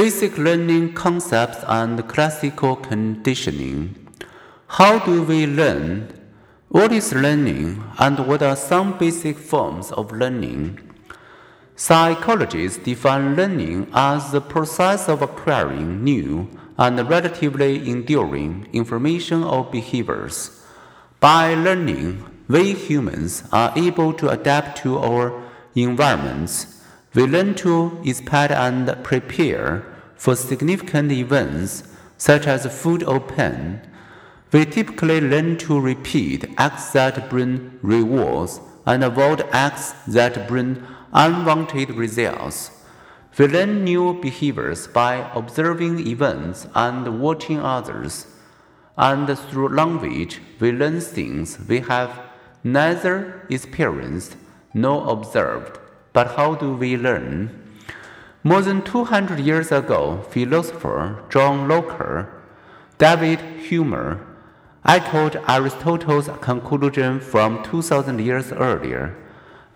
Basic learning concepts and classical conditioning. How do we learn? What is learning and what are some basic forms of learning? Psychologists define learning as the process of acquiring new and relatively enduring information or behaviors. By learning, we humans are able to adapt to our environments. We learn to expect and prepare for significant events such as food or pain. We typically learn to repeat acts that bring rewards and avoid acts that bring unwanted results. We learn new behaviors by observing events and watching others. And through language, we learn things we have neither experienced nor observed. But how do we learn? More than 200 years ago, philosopher John Locke, David Hume, echoed Aristotle's conclusion from 2000 years earlier.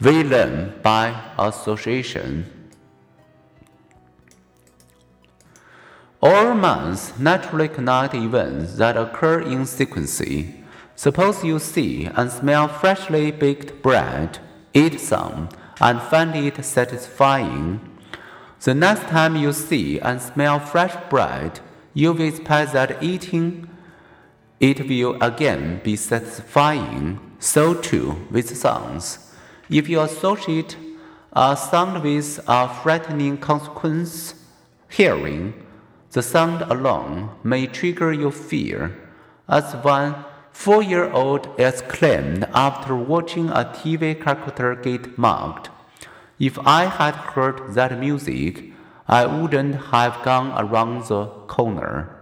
We learn by association. All minds naturally connect events that occur in sequence. Suppose you see and smell freshly baked bread, eat some, and find it satisfying. The next time you see and smell fresh bread, you will expect that eating it will again be satisfying. So too with sounds. If you associate a sound with a frightening consequence, hearing, the sound alone may trigger your fear, as one four year old exclaimed after watching a TV character get mugged. If I had heard that music, I wouldn't have gone around the corner.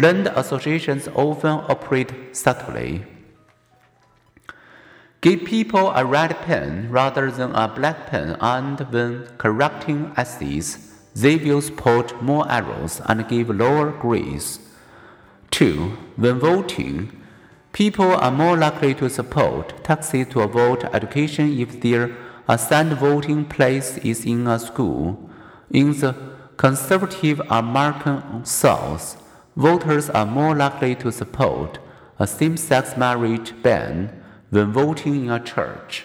Learned associations often operate subtly. Give people a red pen rather than a black pen, and when correcting essays, they will spot more errors and give lower grades. 2. When voting, people are more likely to support taxes to avoid education if their assigned voting place is in a school. In the conservative American South, voters are more likely to support a same sex marriage ban when voting in a church.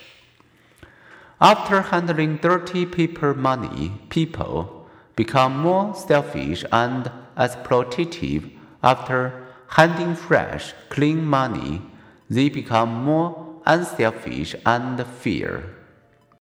After handling dirty paper money, people become more selfish and exploitative. After handing fresh, clean money, they become more unselfish and fair.